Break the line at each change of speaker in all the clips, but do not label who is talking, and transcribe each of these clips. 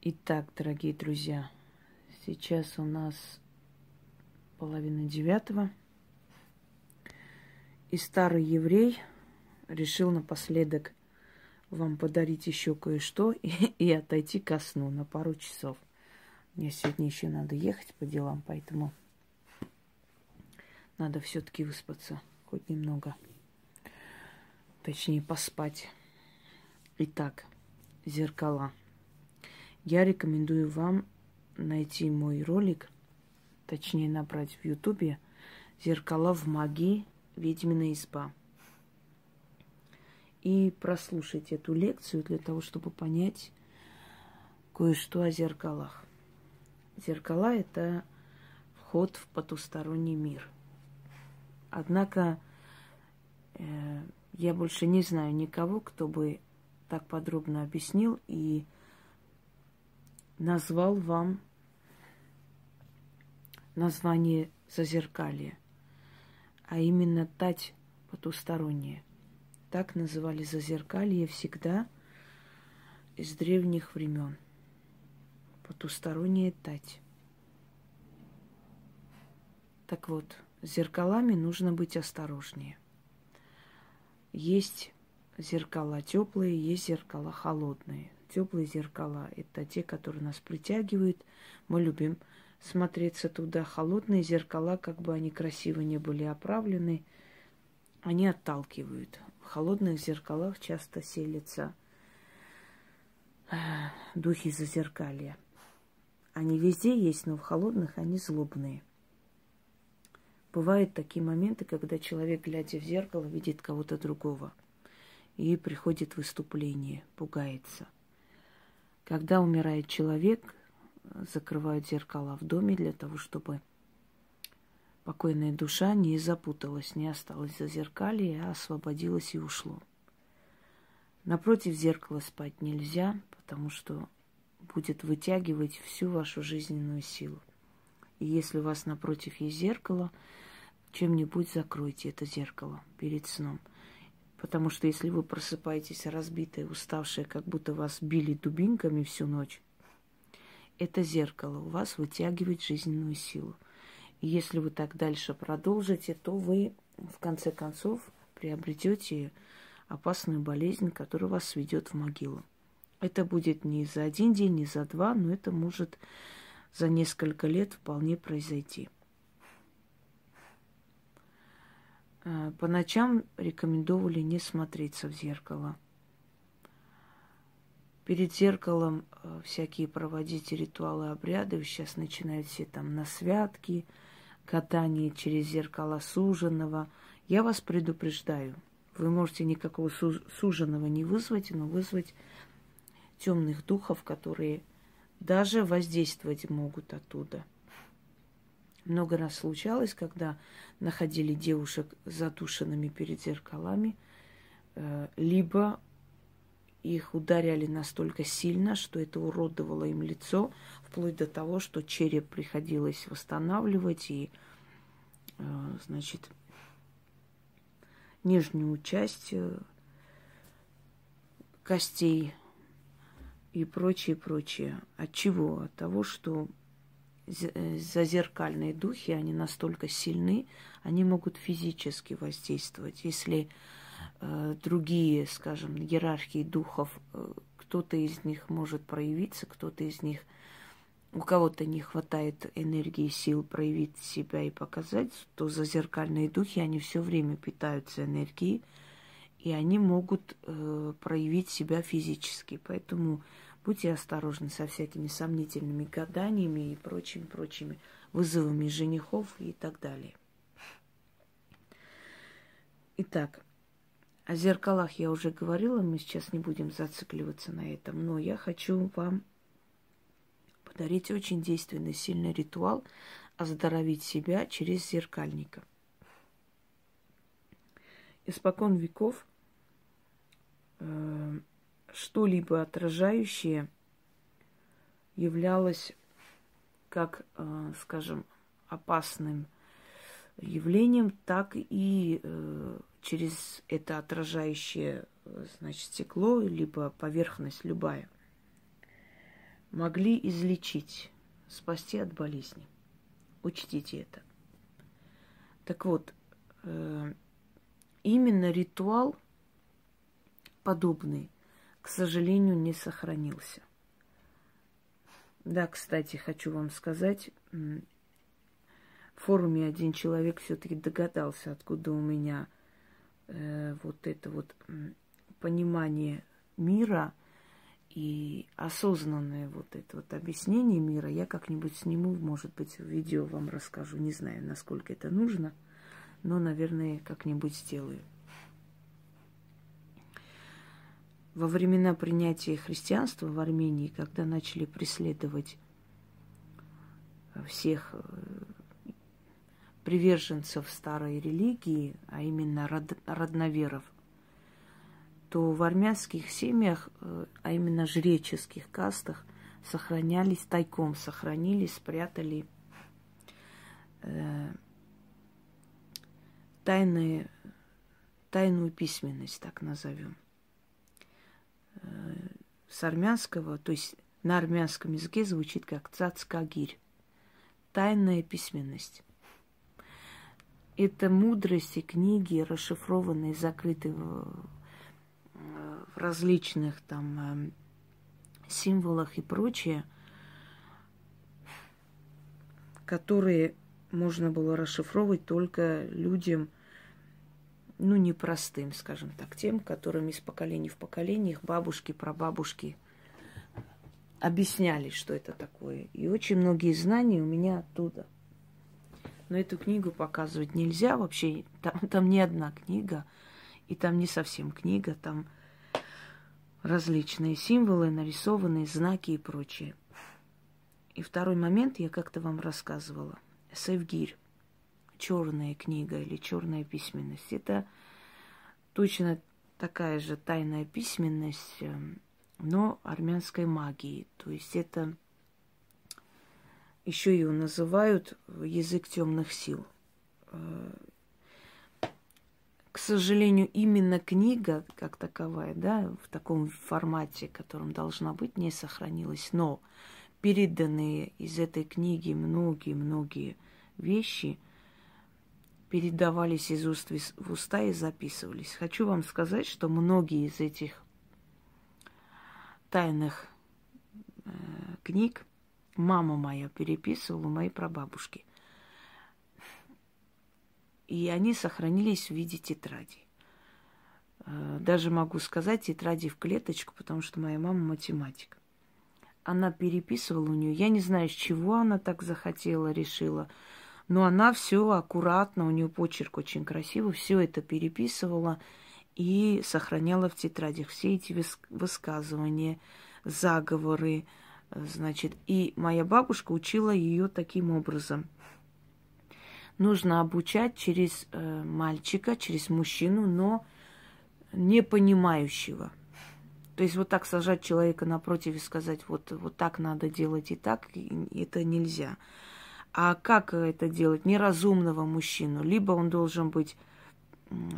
Итак, дорогие друзья, сейчас у нас половина девятого. И старый еврей решил напоследок вам подарить еще кое-что и, и отойти ко сну на пару часов. Мне сегодня еще надо ехать по делам, поэтому надо все-таки выспаться хоть немного. Точнее, поспать. Итак, зеркала. Я рекомендую вам найти мой ролик, точнее набрать в Ютубе «Зеркала в магии. Ведьмина изба». И прослушать эту лекцию для того, чтобы понять кое-что о зеркалах. Зеркала – это вход в потусторонний мир. Однако э, я больше не знаю никого, кто бы так подробно объяснил и назвал вам название зазеркалья, а именно тать потусторонняя. Так называли зазеркалье всегда из древних времен. Потусторонняя тать. Так вот, с зеркалами нужно быть осторожнее. Есть зеркала теплые, есть зеркала холодные. Теплые зеркала – это те, которые нас притягивают. Мы любим смотреться туда. Холодные зеркала, как бы они красиво не были оправлены, они отталкивают. В холодных зеркалах часто селятся э, духи зазеркалья. Они везде есть, но в холодных они злобные. Бывают такие моменты, когда человек, глядя в зеркало, видит кого-то другого – и приходит выступление, пугается. Когда умирает человек, закрывают зеркала в доме для того, чтобы покойная душа не запуталась, не осталась за зеркалье, а освободилась и ушло. Напротив зеркала спать нельзя, потому что будет вытягивать всю вашу жизненную силу. И если у вас напротив есть зеркало, чем-нибудь закройте это зеркало перед сном – Потому что если вы просыпаетесь разбитые, уставшие, как будто вас били дубинками всю ночь, это зеркало у вас вытягивает жизненную силу. И если вы так дальше продолжите, то вы в конце концов приобретете опасную болезнь, которая вас сведет в могилу. Это будет не за один день, не за два, но это может за несколько лет вполне произойти. Э, по ночам рекомендовали не смотреться в зеркало. Перед зеркалом э, всякие проводить ритуалы, обряды. Сейчас начинают все там на святки, катание через зеркало суженого. Я вас предупреждаю, вы можете никакого суженого не вызвать, но вызвать темных духов, которые даже воздействовать могут оттуда – много раз случалось, когда находили девушек задушенными перед зеркалами, э, либо их ударяли настолько сильно, что это уродовало им лицо, вплоть до того, что череп приходилось восстанавливать и, э, значит, нижнюю часть э, костей и прочее, прочее. От чего? От того, что зазеркальные духи, они настолько сильны, они могут физически воздействовать. Если э, другие, скажем, иерархии духов, э, кто-то из них может проявиться, кто-то из них, у кого-то не хватает энергии, сил проявить себя и показать, то зазеркальные духи, они все время питаются энергией, и они могут э, проявить себя физически. Поэтому Будьте осторожны со всякими сомнительными гаданиями и прочими-прочими вызовами женихов и так далее. Итак, о зеркалах я уже говорила, мы сейчас не будем зацикливаться на этом, но я хочу вам подарить очень действенный, сильный ритуал оздоровить себя через зеркальника. Испокон веков э, что-либо отражающее являлось как, э, скажем, опасным явлением, так и э, через это отражающее, значит, стекло, либо поверхность любая, могли излечить, спасти от болезни. Учтите это. Так вот, э, именно ритуал подобный, к сожалению, не сохранился. Да, кстати, хочу вам сказать, в форуме один человек все-таки догадался, откуда у меня э, вот это вот понимание мира и осознанное вот это вот объяснение мира. Я как-нибудь сниму, может быть, видео вам расскажу. Не знаю, насколько это нужно, но, наверное, как-нибудь сделаю. Во времена принятия христианства в Армении, когда начали преследовать всех э, приверженцев старой религии, а именно род, родноверов, то в армянских семьях, э, а именно жреческих кастах, сохранялись тайком, сохранились, спрятали э, тайные, тайную письменность, так назовем – с армянского, то есть на армянском языке звучит как цацкагирь. Тайная письменность. Это мудрости, книги, расшифрованные, закрытые в, в различных там эм, символах и прочее, которые можно было расшифровывать только людям, ну, непростым, скажем так, тем, которым из поколения в поколение их бабушки, прабабушки объясняли, что это такое. И очень многие знания у меня оттуда. Но эту книгу показывать нельзя вообще. Там, там не одна книга, и там не совсем книга, там различные символы, нарисованные знаки и прочее. И второй момент я как-то вам рассказывала. Севгирь черная книга или черная письменность. Это точно такая же тайная письменность, эм, но армянской магии. То есть это еще ее называют язык темных сил. Э, к сожалению, именно книга как таковая, да, в таком формате, которым должна быть, не сохранилась. Но переданные из этой книги многие-многие вещи – передавались из уст в уста и записывались. Хочу вам сказать, что многие из этих тайных э, книг мама моя переписывала у моей прабабушки. И они сохранились в виде тетради. Э, даже могу сказать тетради в клеточку, потому что моя мама математик. Она переписывала у нее. Я не знаю, с чего она так захотела, решила – но она все аккуратно, у нее почерк очень красивый, все это переписывала и сохраняла в тетрадях все эти высказывания, заговоры, значит. И моя бабушка учила ее таким образом. Нужно обучать через э, мальчика, через мужчину, но не понимающего. То есть вот так сажать человека напротив и сказать, вот, вот так надо делать и так, и это нельзя. А как это делать? Неразумного мужчину. Либо он должен быть,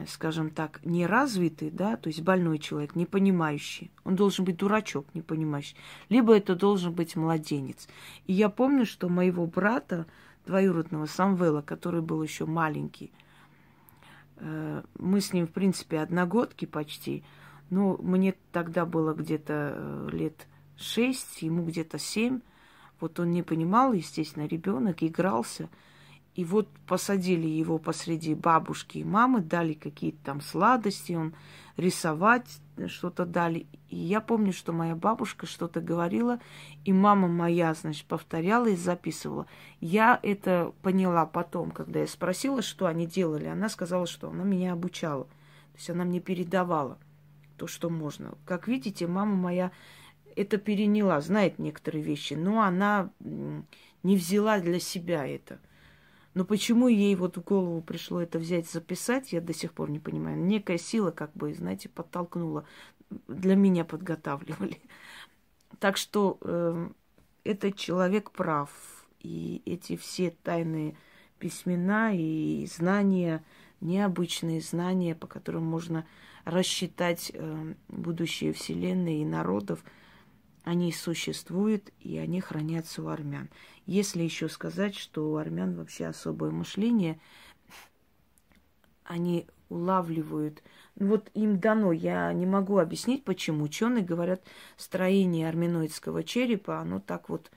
скажем так, неразвитый, да, то есть больной человек, не понимающий. Он должен быть дурачок, не понимающий. Либо это должен быть младенец. И я помню, что моего брата, двоюродного Самвела, который был еще маленький, э, мы с ним, в принципе, одногодки почти. Ну, мне тогда было где-то э, лет шесть, ему где-то семь. Вот он не понимал, естественно, ребенок игрался. И вот посадили его посреди бабушки и мамы, дали какие-то там сладости, он рисовать что-то дали. И я помню, что моя бабушка что-то говорила, и мама моя, значит, повторяла и записывала. Я это поняла потом, когда я спросила, что они делали. Она сказала, что она меня обучала. То есть она мне передавала то, что можно. Как видите, мама моя это переняла, знает некоторые вещи, но она не взяла для себя это. Но почему ей вот в голову пришло это взять, записать, я до сих пор не понимаю. Некая сила, как бы, знаете, подтолкнула. Для меня подготавливали. Так что э, этот человек прав. И эти все тайные письмена и знания, необычные знания, по которым можно рассчитать э, будущее Вселенной и народов – они существуют, и они хранятся у армян. Если еще сказать, что у армян вообще особое мышление, они улавливают, ну вот им дано, я не могу объяснить, почему. Ученые говорят, строение армяноидского черепа, оно так вот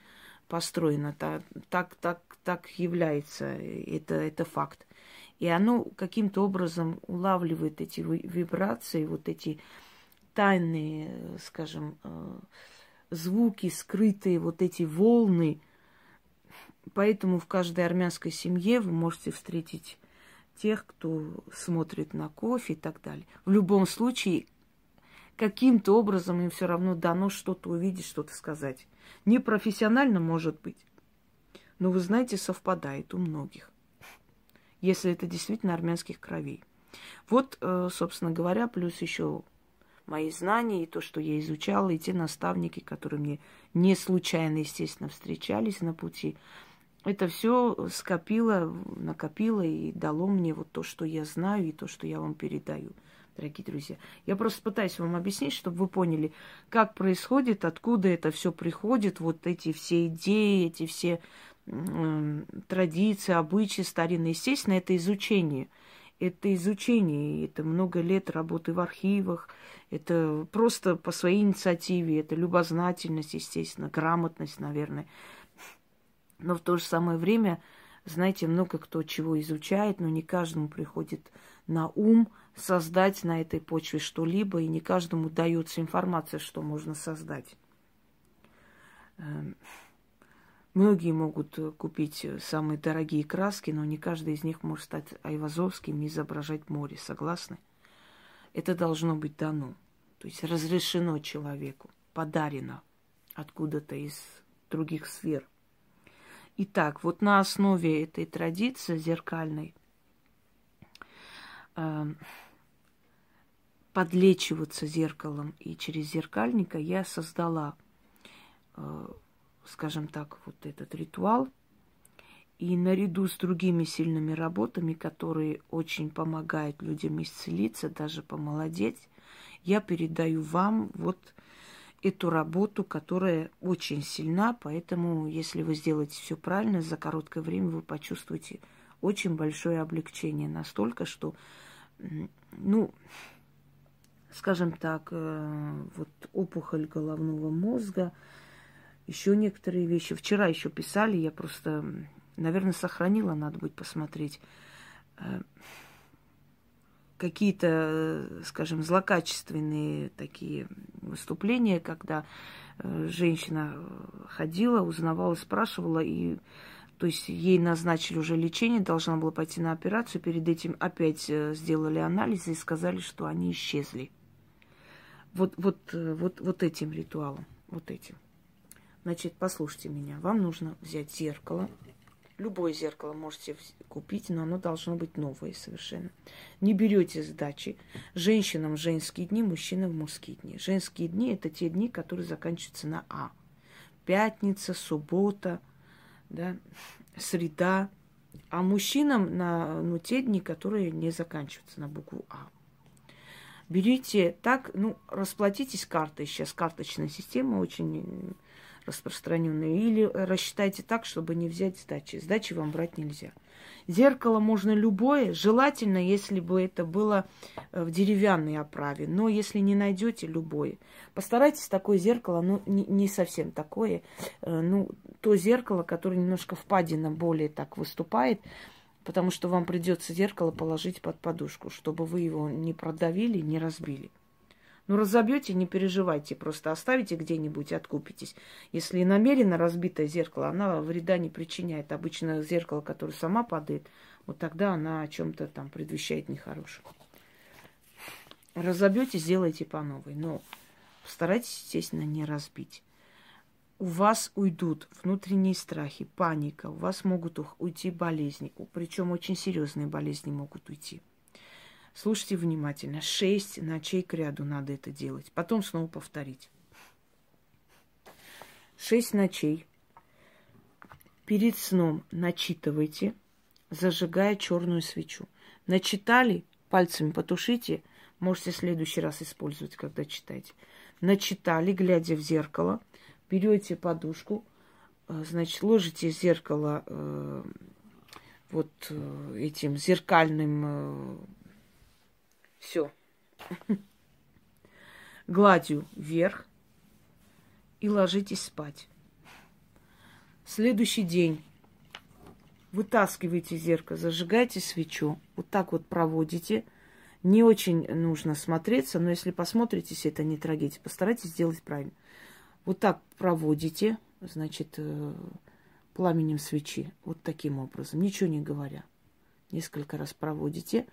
построено, так, так, так, так является, это, это факт. И оно каким-то образом улавливает эти вибрации, вот эти тайные, скажем, э, звуки, скрытые, вот эти волны. Поэтому в каждой армянской семье вы можете встретить тех, кто смотрит на кофе и так далее. В любом случае, каким-то образом им все равно дано что-то увидеть, что-то сказать. Не профессионально, может быть, но вы знаете, совпадает у многих, если это действительно армянских кровей. Вот, э, собственно говоря, плюс еще мои знания и то, что я изучала, и те наставники, которые мне не случайно, естественно, встречались на пути. Это все скопило, накопило и дало мне вот то, что я знаю, и то, что я вам передаю, дорогие друзья. Я просто пытаюсь вам объяснить, чтобы вы поняли, как происходит, откуда это все приходит, вот эти все идеи, эти все э, традиции, обычаи старинные. Естественно, это изучение – это изучение, это много лет работы в архивах, это просто по своей инициативе, это любознательность, естественно, грамотность, наверное. Но в то же самое время, знаете, много кто чего изучает, но не каждому приходит на ум создать на этой почве что-либо, и не каждому дается информация, что можно создать. Многие могут э, купить э, самые дорогие краски, но не каждый из них может стать айвазовским и изображать море. Согласны? Это должно быть дано. То есть разрешено человеку, подарено откуда-то из других сфер. Итак, вот на основе этой традиции зеркальной э, подлечиваться зеркалом и через зеркальника я создала э, скажем так, вот этот ритуал. И наряду с другими сильными работами, которые очень помогают людям исцелиться, даже помолодеть, я передаю вам вот эту работу, которая очень сильна, поэтому, если вы сделаете все правильно, за короткое время вы почувствуете очень большое облегчение, настолько, что, ну, скажем так, э, вот опухоль головного мозга – еще некоторые вещи. Вчера еще писали, я просто, наверное, сохранила, надо будет посмотреть. Э, какие-то, скажем, злокачественные такие выступления, когда э, женщина ходила, узнавала, спрашивала, и то есть ей назначили уже лечение, должна была пойти на операцию, перед этим опять э, сделали анализы и сказали, что они исчезли. Вот, вот, вот, вот этим ритуалом, вот этим. Значит, послушайте меня. Вам нужно взять зеркало. Любое зеркало можете купить, но оно должно быть новое совершенно. Не берете сдачи. Женщинам женские дни, мужчинам мужские дни. Женские дни – это те дни, которые заканчиваются на А. Пятница, суббота, да, среда. А мужчинам на ну, те дни, которые не заканчиваются на букву А. Берите так, ну, расплатитесь картой. Сейчас карточная система очень распространенные. Или рассчитайте так, чтобы не взять сдачи. Сдачи вам брать нельзя. Зеркало можно любое, желательно, если бы это было э, в деревянной оправе. Но если не найдете, любое. Постарайтесь такое зеркало, ну, не, не совсем такое, э, ну, то зеркало, которое немножко впадина более так выступает, потому что вам придется зеркало положить под подушку, чтобы вы его не продавили, не разбили. Ну, разобьете, не переживайте, просто оставите где-нибудь откупитесь. Если намеренно разбитое зеркало, она вреда не причиняет. Обычно зеркало, которое сама падает, вот тогда она о чем-то там предвещает нехорошее. Разобьете, сделайте по новой. Но постарайтесь, естественно, не разбить. У вас уйдут внутренние страхи, паника, у вас могут уйти болезни, причем очень серьезные болезни могут уйти. Слушайте внимательно. Шесть ночей к ряду надо это делать. Потом снова повторить. Шесть ночей. Перед сном начитывайте, зажигая черную свечу. Начитали, пальцами потушите. Можете в следующий раз использовать, когда читаете. Начитали, глядя в зеркало – берете подушку, э, значит, ложите зеркало э, вот э, этим зеркальным э, все гладью вверх и ложитесь спать. Следующий день вытаскиваете зеркало, зажигаете свечу, вот так вот проводите. Не очень нужно смотреться, но если посмотритесь, это не трагедия. Постарайтесь сделать правильно. Вот так проводите, значит, э, пламенем свечи. Вот таким образом, ничего не говоря. Несколько раз проводите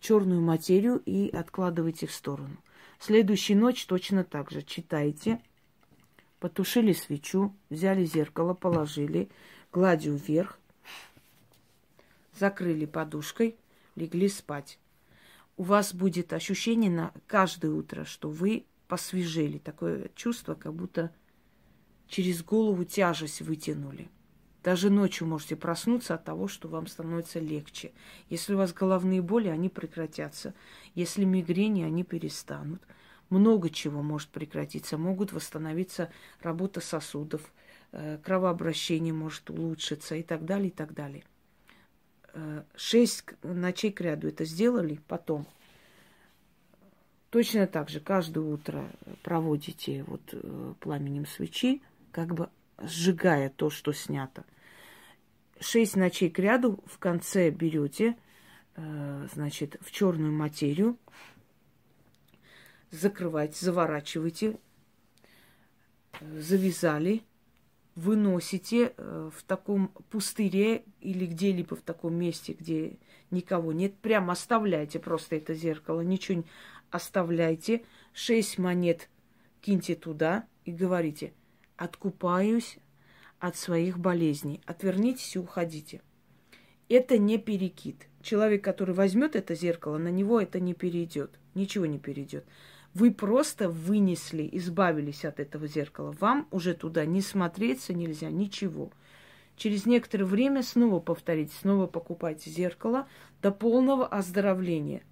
черную материю и откладываете в сторону. Следующую ночь точно так же читайте. Потушили свечу, взяли зеркало, положили, гладью вверх, закрыли подушкой, легли спать. У вас будет ощущение на каждое утро, что вы посвежели. Такое чувство, как будто через голову тяжесть вытянули. Даже ночью можете проснуться от того, что вам становится легче. Если у вас головные боли, они прекратятся. Если мигрени, они перестанут. Много чего может прекратиться. Могут восстановиться работа сосудов, э, кровообращение может улучшиться и так далее, и так далее. Э, шесть ночей к ряду это сделали, потом точно так же каждое утро проводите вот э, пламенем свечи, как бы сжигая то, что снято. Шесть ночей к ряду в конце берете, э, значит, в черную материю, закрывайте, заворачивайте, завязали, выносите э, в таком пустыре или где-либо в таком месте, где никого нет, прям оставляйте просто это зеркало, ничего не оставляйте, шесть монет киньте туда и говорите, откупаюсь от своих болезней. Отвернитесь и уходите. Это не перекид. Человек, который возьмет это зеркало, на него это не перейдет. Ничего не перейдет. Вы просто вынесли, избавились от этого зеркала. Вам уже туда не смотреться нельзя, ничего. Через некоторое время снова повторите, снова покупайте зеркало до полного оздоровления.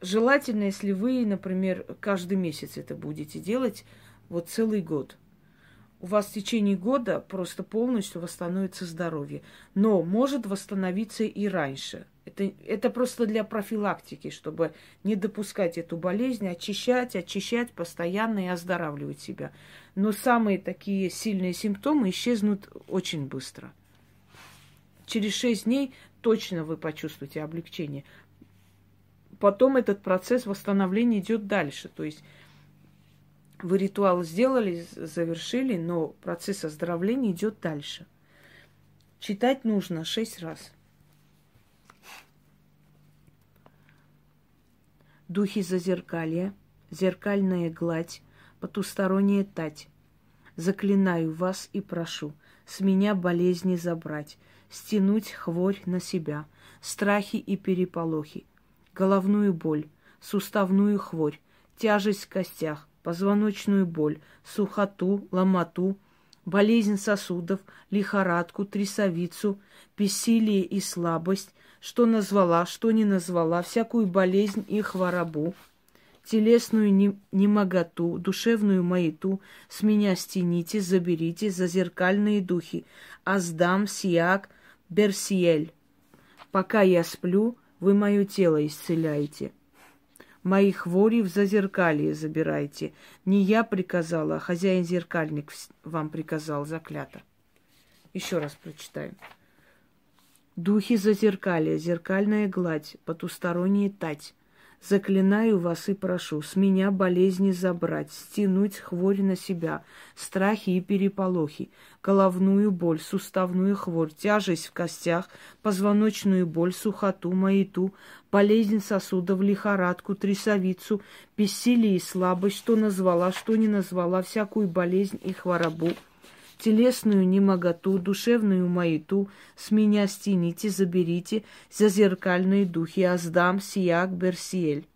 Желательно, если вы, например, каждый месяц это будете делать, вот целый год – у вас в течение года просто полностью восстановится здоровье. Но может восстановиться и раньше. Это, это просто для профилактики, чтобы не допускать эту болезнь, очищать, очищать постоянно и оздоравливать себя. Но самые такие сильные симптомы исчезнут очень быстро. Через шесть дней точно вы почувствуете облегчение. Потом этот процесс восстановления идет дальше. То есть вы ритуал сделали, завершили, но процесс оздоровления идет дальше. Читать нужно шесть раз. Духи зазеркалья, зеркальная гладь, потусторонняя тать. Заклинаю вас и прошу, с меня болезни забрать, стянуть хворь на себя, страхи и переполохи, головную боль, суставную хворь, тяжесть в костях, позвоночную боль, сухоту, ломоту, болезнь сосудов, лихорадку, трясовицу, бессилие и слабость, что назвала, что не назвала, всякую болезнь и хворобу, телесную немоготу, душевную маяту, с меня стяните, заберите зазеркальные духи, аздам, сиак, берсиель. Пока я сплю, вы мое тело исцеляете. Мои хвори в зазеркалье забирайте. Не я приказала, а хозяин-зеркальник вам приказал заклято. Еще раз прочитаем. Духи зазеркалья, зеркальная гладь, потусторонняя тать. Заклинаю вас и прошу, с меня болезни забрать, стянуть хворь на себя, страхи и переполохи, головную боль, суставную хворь, тяжесть в костях, позвоночную боль, сухоту, маяту, болезнь сосудов, лихорадку, трясовицу, бессилие и слабость, что назвала, что не назвала, всякую болезнь и хворобу, телесную немоготу, душевную маяту, с меня стяните, заберите зазеркальные духи, аздам, сияк, берсиэль.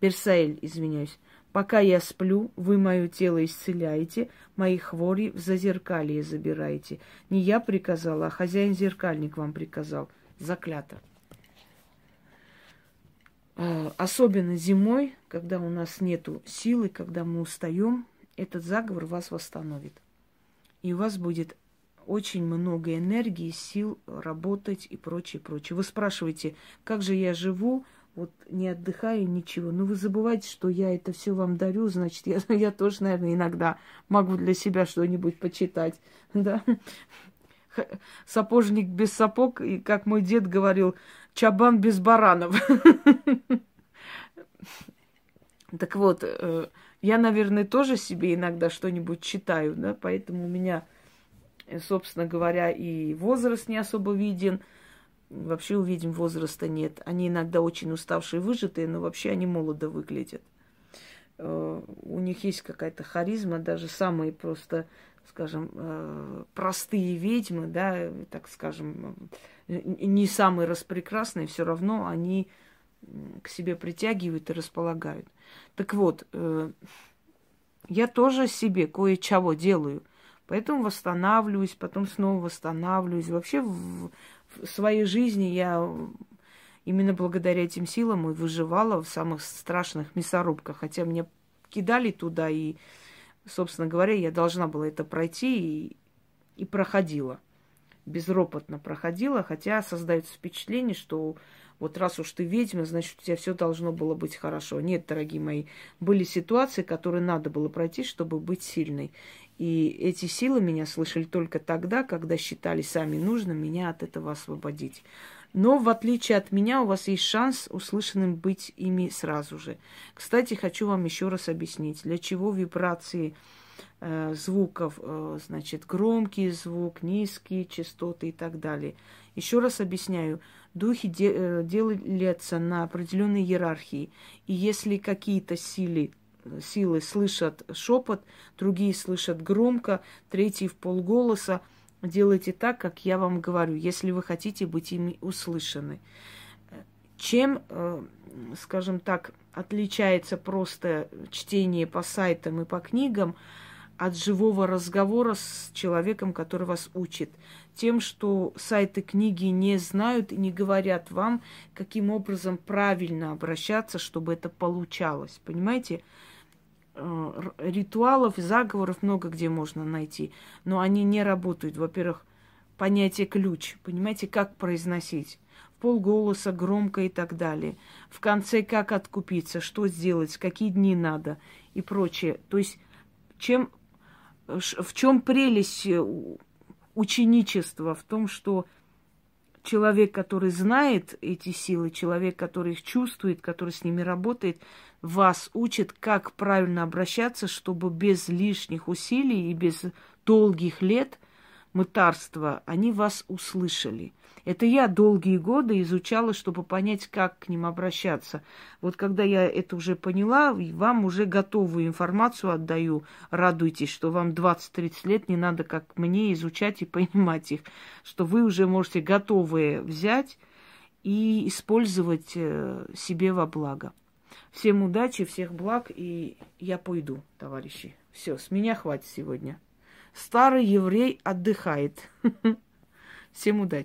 Берсаэль, извиняюсь. Пока я сплю, вы мое тело исцеляете, мои хвори в зазеркалье забираете. Не я приказала, а хозяин-зеркальник вам приказал. Заклято. Э, особенно зимой, когда у нас нету силы, когда мы устаем, этот заговор вас восстановит. И у вас будет очень много энергии, сил работать и прочее, прочее. Вы спрашиваете, как же я живу, вот не отдыхаю, ничего. Но вы забывайте, что я это все вам дарю, значит, я, я тоже, наверное, иногда могу для себя что-нибудь почитать, да. Сапожник без сапог, и, как мой дед говорил, чабан без баранов. Так вот, э, я, наверное, тоже себе иногда что-нибудь читаю, да, поэтому у меня, э, собственно говоря, и возраст не особо виден – Вообще увидим, возраста нет. Они иногда очень уставшие, выжатые, но вообще они молодо выглядят. Э, у них есть какая-то харизма, даже самые просто, скажем, э, простые ведьмы, да, так скажем, не самые распрекрасные, все равно они к себе притягивают и располагают. Так вот, э, я тоже себе кое-чего делаю. Поэтому восстанавливаюсь, потом снова восстанавливаюсь. Вообще в, в своей жизни я именно благодаря этим силам и выживала в самых страшных мясорубках. Хотя меня кидали туда, и, собственно говоря, я должна была это пройти и, и проходила. Безропотно проходила, хотя создается впечатление, что вот раз уж ты ведьма, значит, у тебя все должно было быть хорошо. Нет, дорогие мои, были ситуации, которые надо было пройти, чтобы быть сильной. И эти силы меня слышали только тогда, когда считали сами нужным меня от этого освободить. Но в отличие от меня, у вас есть шанс услышанным быть ими сразу же. Кстати, хочу вам еще раз объяснить, для чего вибрации э, звуков, э, значит, громкий звук, низкие частоты и так далее. Еще раз объясняю, духи де, э, делятся на определенной иерархии. И если какие-то силы силы слышат шепот, другие слышат громко, третьи в полголоса. Делайте так, как я вам говорю, если вы хотите быть ими услышаны. Чем, э, скажем так, отличается просто чтение по сайтам и по книгам от живого разговора с человеком, который вас учит? Тем, что сайты книги не знают и не говорят вам, каким образом правильно обращаться, чтобы это получалось. Понимаете? Э, ритуалов, заговоров много где можно найти, но они не работают. Во-первых, понятие ключ, понимаете, как произносить, в полголоса, громко и так далее. В конце как откупиться, что сделать, какие дни надо и прочее. То есть чем, в чем прелесть э, ученичества? В том, что человек, который знает эти силы, человек, который их чувствует, который с ними работает, вас учит, как правильно обращаться, чтобы без лишних усилий и без долгих лет мытарства они вас услышали. Это я долгие годы изучала, чтобы понять, как к ним обращаться. Вот когда я это уже поняла, вам уже готовую информацию отдаю. Радуйтесь, что вам 20-30 лет не надо, как мне, изучать и понимать их. Что вы уже можете готовые взять и использовать э, себе во благо. Всем удачи, всех благ, и я пойду, товарищи. Все, с меня хватит сегодня. Старый еврей отдыхает. Всем удачи.